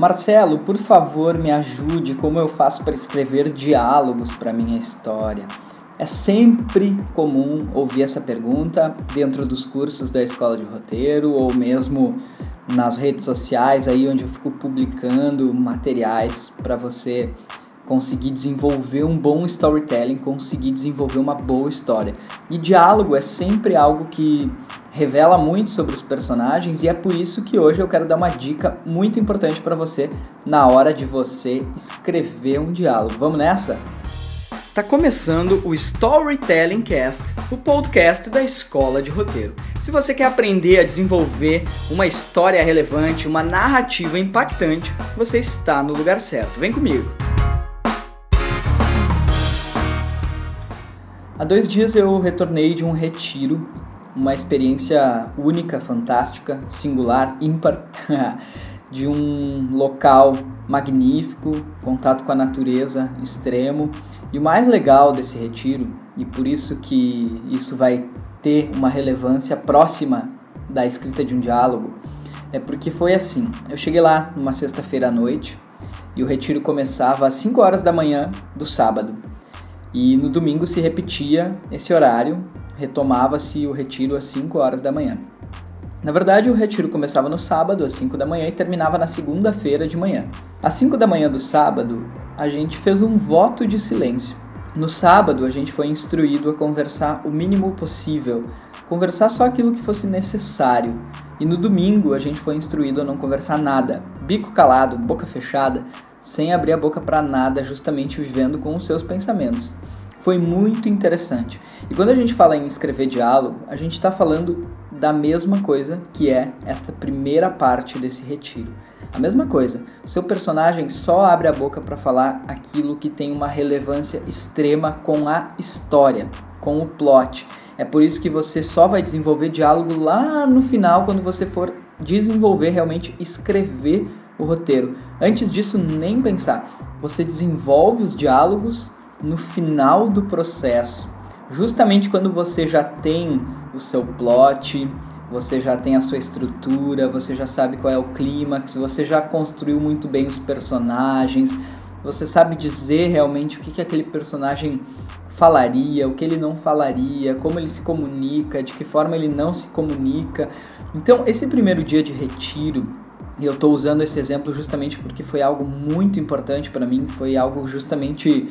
Marcelo, por favor, me ajude como eu faço para escrever diálogos para minha história. É sempre comum ouvir essa pergunta dentro dos cursos da escola de roteiro ou mesmo nas redes sociais aí onde eu fico publicando materiais para você conseguir desenvolver um bom storytelling, conseguir desenvolver uma boa história. E diálogo é sempre algo que revela muito sobre os personagens e é por isso que hoje eu quero dar uma dica muito importante para você na hora de você escrever um diálogo. Vamos nessa? Tá começando o Storytelling Cast, o podcast da Escola de Roteiro. Se você quer aprender a desenvolver uma história relevante, uma narrativa impactante, você está no lugar certo. Vem comigo. Há dois dias eu retornei de um retiro, uma experiência única, fantástica, singular, ímpar, de um local magnífico, contato com a natureza extremo e o mais legal desse retiro, e por isso que isso vai ter uma relevância próxima da escrita de um diálogo, é porque foi assim. Eu cheguei lá numa sexta-feira à noite e o retiro começava às 5 horas da manhã do sábado. E no domingo se repetia esse horário, retomava-se o retiro às 5 horas da manhã. Na verdade, o retiro começava no sábado, às 5 da manhã, e terminava na segunda-feira de manhã. Às 5 da manhã do sábado, a gente fez um voto de silêncio. No sábado, a gente foi instruído a conversar o mínimo possível, conversar só aquilo que fosse necessário. E no domingo, a gente foi instruído a não conversar nada, bico calado, boca fechada, sem abrir a boca para nada, justamente vivendo com os seus pensamentos. Foi muito interessante. E quando a gente fala em escrever diálogo, a gente está falando da mesma coisa que é esta primeira parte desse retiro. A mesma coisa, o seu personagem só abre a boca para falar aquilo que tem uma relevância extrema com a história, com o plot. É por isso que você só vai desenvolver diálogo lá no final, quando você for desenvolver, realmente escrever o roteiro. Antes disso, nem pensar. Você desenvolve os diálogos no final do processo, justamente quando você já tem o seu plot, você já tem a sua estrutura, você já sabe qual é o clímax, você já construiu muito bem os personagens, você sabe dizer realmente o que, que aquele personagem falaria, o que ele não falaria, como ele se comunica, de que forma ele não se comunica. Então, esse primeiro dia de retiro, e eu estou usando esse exemplo justamente porque foi algo muito importante para mim, foi algo justamente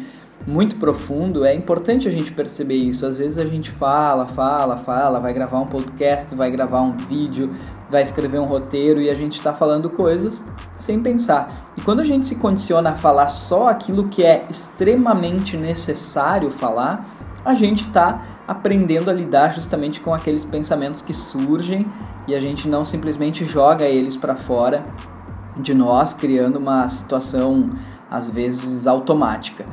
muito profundo, é importante a gente perceber isso. Às vezes a gente fala, fala, fala, vai gravar um podcast, vai gravar um vídeo, vai escrever um roteiro e a gente está falando coisas sem pensar. E quando a gente se condiciona a falar só aquilo que é extremamente necessário falar, a gente está aprendendo a lidar justamente com aqueles pensamentos que surgem e a gente não simplesmente joga eles para fora de nós, criando uma situação às vezes automática.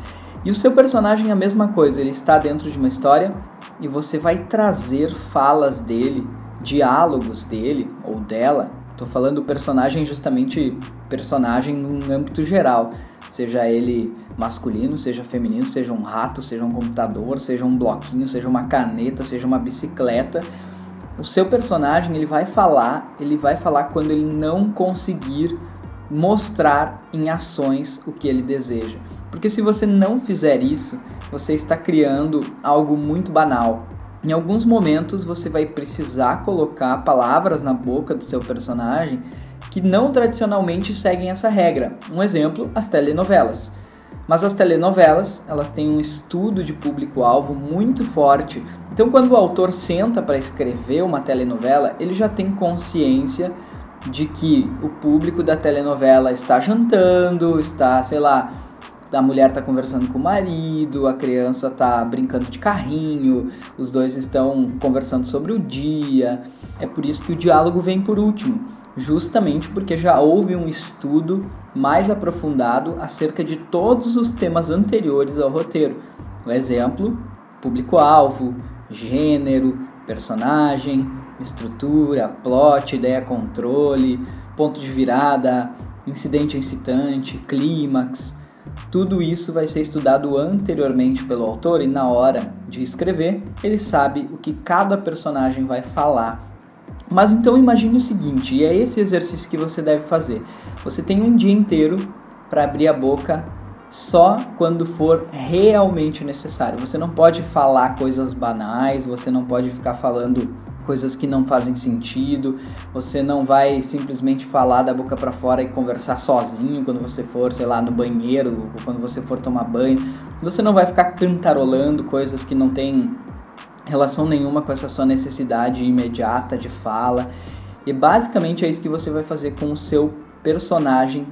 E o seu personagem é a mesma coisa, ele está dentro de uma história e você vai trazer falas dele, diálogos dele ou dela. Estou falando do personagem justamente personagem num âmbito geral, seja ele masculino, seja feminino, seja um rato, seja um computador, seja um bloquinho, seja uma caneta, seja uma bicicleta. O seu personagem ele vai falar, ele vai falar quando ele não conseguir mostrar em ações o que ele deseja. Porque se você não fizer isso, você está criando algo muito banal. Em alguns momentos você vai precisar colocar palavras na boca do seu personagem que não tradicionalmente seguem essa regra. Um exemplo, as telenovelas. Mas as telenovelas, elas têm um estudo de público-alvo muito forte. Então, quando o autor senta para escrever uma telenovela, ele já tem consciência de que o público da telenovela está jantando, está, sei lá, a mulher está conversando com o marido, a criança está brincando de carrinho, os dois estão conversando sobre o dia. É por isso que o diálogo vem por último, justamente porque já houve um estudo mais aprofundado acerca de todos os temas anteriores ao roteiro. O exemplo: público-alvo, gênero, personagem, estrutura, plot, ideia controle, ponto de virada, incidente incitante, clímax. Tudo isso vai ser estudado anteriormente pelo autor e na hora de escrever, ele sabe o que cada personagem vai falar Mas então imagine o seguinte, e é esse exercício que você deve fazer. Você tem um dia inteiro para abrir a boca só quando for realmente necessário. Você não pode falar coisas banais, você não pode ficar falando coisas que não fazem sentido. Você não vai simplesmente falar da boca para fora e conversar sozinho quando você for, sei lá, no banheiro, ou quando você for tomar banho. Você não vai ficar cantarolando coisas que não têm relação nenhuma com essa sua necessidade imediata de fala. E basicamente é isso que você vai fazer com o seu personagem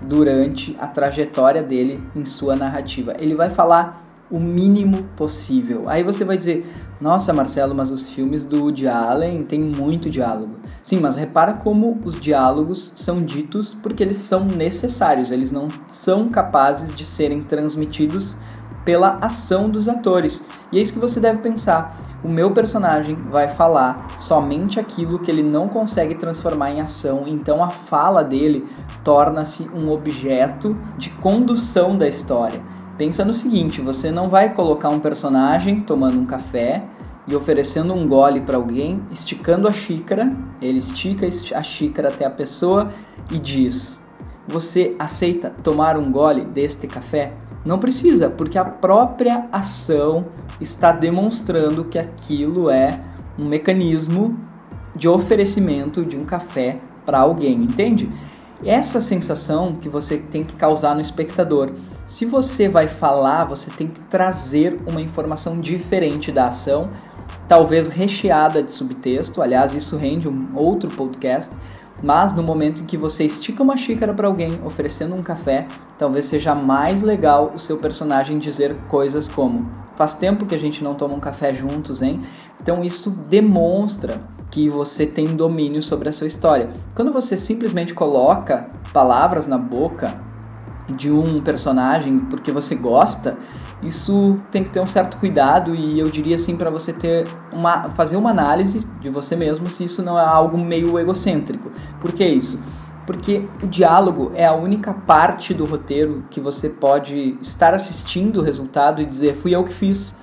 durante a trajetória dele em sua narrativa. Ele vai falar o mínimo possível. Aí você vai dizer: "Nossa, Marcelo, mas os filmes do Woody Allen têm muito diálogo". Sim, mas repara como os diálogos são ditos porque eles são necessários, eles não são capazes de serem transmitidos pela ação dos atores. E é isso que você deve pensar. O meu personagem vai falar somente aquilo que ele não consegue transformar em ação, então a fala dele torna-se um objeto de condução da história. Pensa no seguinte: você não vai colocar um personagem tomando um café e oferecendo um gole para alguém, esticando a xícara, ele estica a xícara até a pessoa e diz: Você aceita tomar um gole deste café? Não precisa, porque a própria ação está demonstrando que aquilo é um mecanismo de oferecimento de um café para alguém, entende? Essa sensação que você tem que causar no espectador. Se você vai falar, você tem que trazer uma informação diferente da ação, talvez recheada de subtexto. Aliás, isso rende um outro podcast mas no momento em que você estica uma xícara para alguém oferecendo um café, talvez seja mais legal o seu personagem dizer coisas como: Faz tempo que a gente não toma um café juntos, hein? Então isso demonstra que você tem domínio sobre a sua história. Quando você simplesmente coloca palavras na boca de um personagem porque você gosta, isso tem que ter um certo cuidado e eu diria assim para você ter uma fazer uma análise de você mesmo se isso não é algo meio egocêntrico. Por que isso? Porque o diálogo é a única parte do roteiro que você pode estar assistindo o resultado e dizer fui eu que fiz.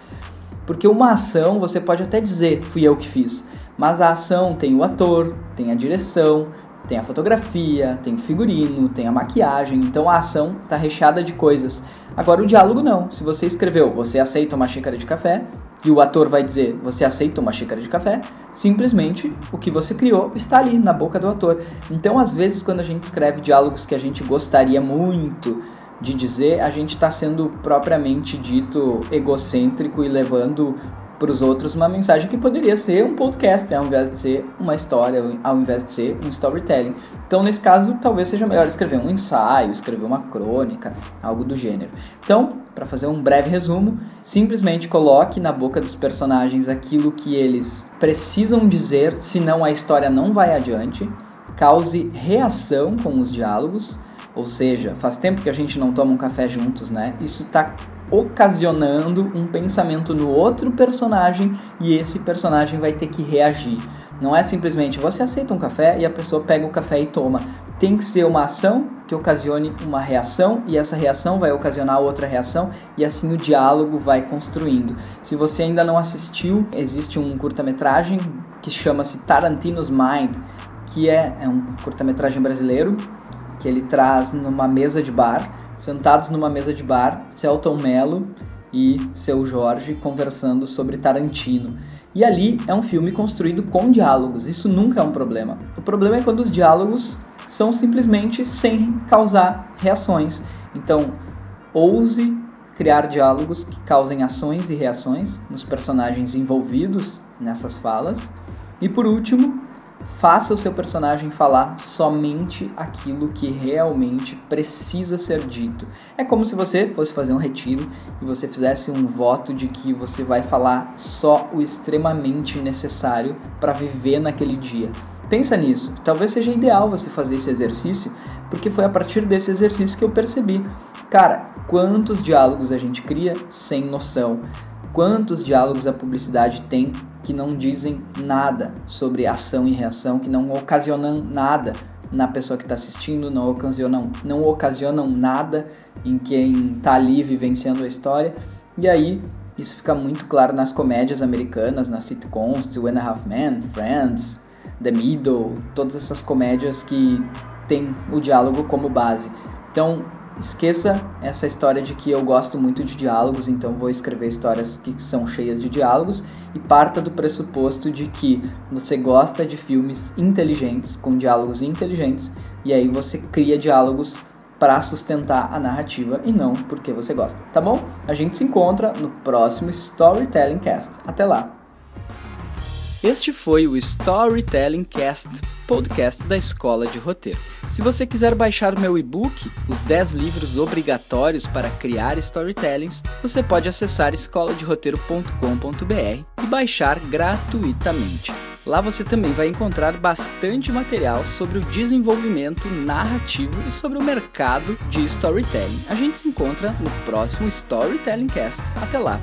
Porque uma ação você pode até dizer fui eu que fiz, mas a ação tem o ator, tem a direção, tem a fotografia, tem o figurino, tem a maquiagem, então a ação está recheada de coisas. Agora o diálogo não. Se você escreveu você aceita uma xícara de café e o ator vai dizer você aceita uma xícara de café, simplesmente o que você criou está ali na boca do ator. Então às vezes quando a gente escreve diálogos que a gente gostaria muito de dizer, a gente está sendo propriamente dito egocêntrico e levando para os outros uma mensagem que poderia ser um podcast, ao invés de ser uma história, ao invés de ser um storytelling. Então, nesse caso, talvez seja melhor escrever um ensaio, escrever uma crônica, algo do gênero. Então, para fazer um breve resumo, simplesmente coloque na boca dos personagens aquilo que eles precisam dizer, senão a história não vai adiante. Cause reação com os diálogos, ou seja, faz tempo que a gente não toma um café juntos, né? Isso está ocasionando um pensamento no outro personagem e esse personagem vai ter que reagir. Não é simplesmente você aceita um café e a pessoa pega o café e toma. Tem que ser uma ação que ocasione uma reação e essa reação vai ocasionar outra reação e assim o diálogo vai construindo. Se você ainda não assistiu, existe um curta-metragem que chama-se Tarantino's Mind, que é, é um curta-metragem brasileiro que ele traz numa mesa de bar sentados numa mesa de bar, Celton Mello e seu Jorge conversando sobre Tarantino. E ali é um filme construído com diálogos, isso nunca é um problema. O problema é quando os diálogos são simplesmente sem causar reações. Então, ouse criar diálogos que causem ações e reações nos personagens envolvidos nessas falas. E por último, Faça o seu personagem falar somente aquilo que realmente precisa ser dito. É como se você fosse fazer um retiro e você fizesse um voto de que você vai falar só o extremamente necessário para viver naquele dia. Pensa nisso. Talvez seja ideal você fazer esse exercício, porque foi a partir desse exercício que eu percebi, cara, quantos diálogos a gente cria sem noção. Quantos diálogos a publicidade tem que não dizem nada sobre ação e reação, que não ocasionam nada na pessoa que está assistindo, não ocasionam, não ocasionam nada em quem está ali vivenciando a história. E aí isso fica muito claro nas comédias americanas, nas sitcoms, Two and a Half Men, Friends, The Middle, todas essas comédias que tem o diálogo como base. Então, esqueça essa história de que eu gosto muito de diálogos, então vou escrever histórias que são cheias de diálogos e parta do pressuposto de que você gosta de filmes inteligentes, com diálogos inteligentes, e aí você cria diálogos para sustentar a narrativa e não porque você gosta, tá bom? A gente se encontra no próximo Storytelling Cast. Até lá! Este foi o Storytelling Cast, podcast da Escola de Roteiro. Se você quiser baixar meu e-book, Os 10 livros obrigatórios para criar storytellings, você pode acessar escoladeroteiro.com.br e baixar gratuitamente. Lá você também vai encontrar bastante material sobre o desenvolvimento narrativo e sobre o mercado de storytelling. A gente se encontra no próximo Storytelling Cast. Até lá!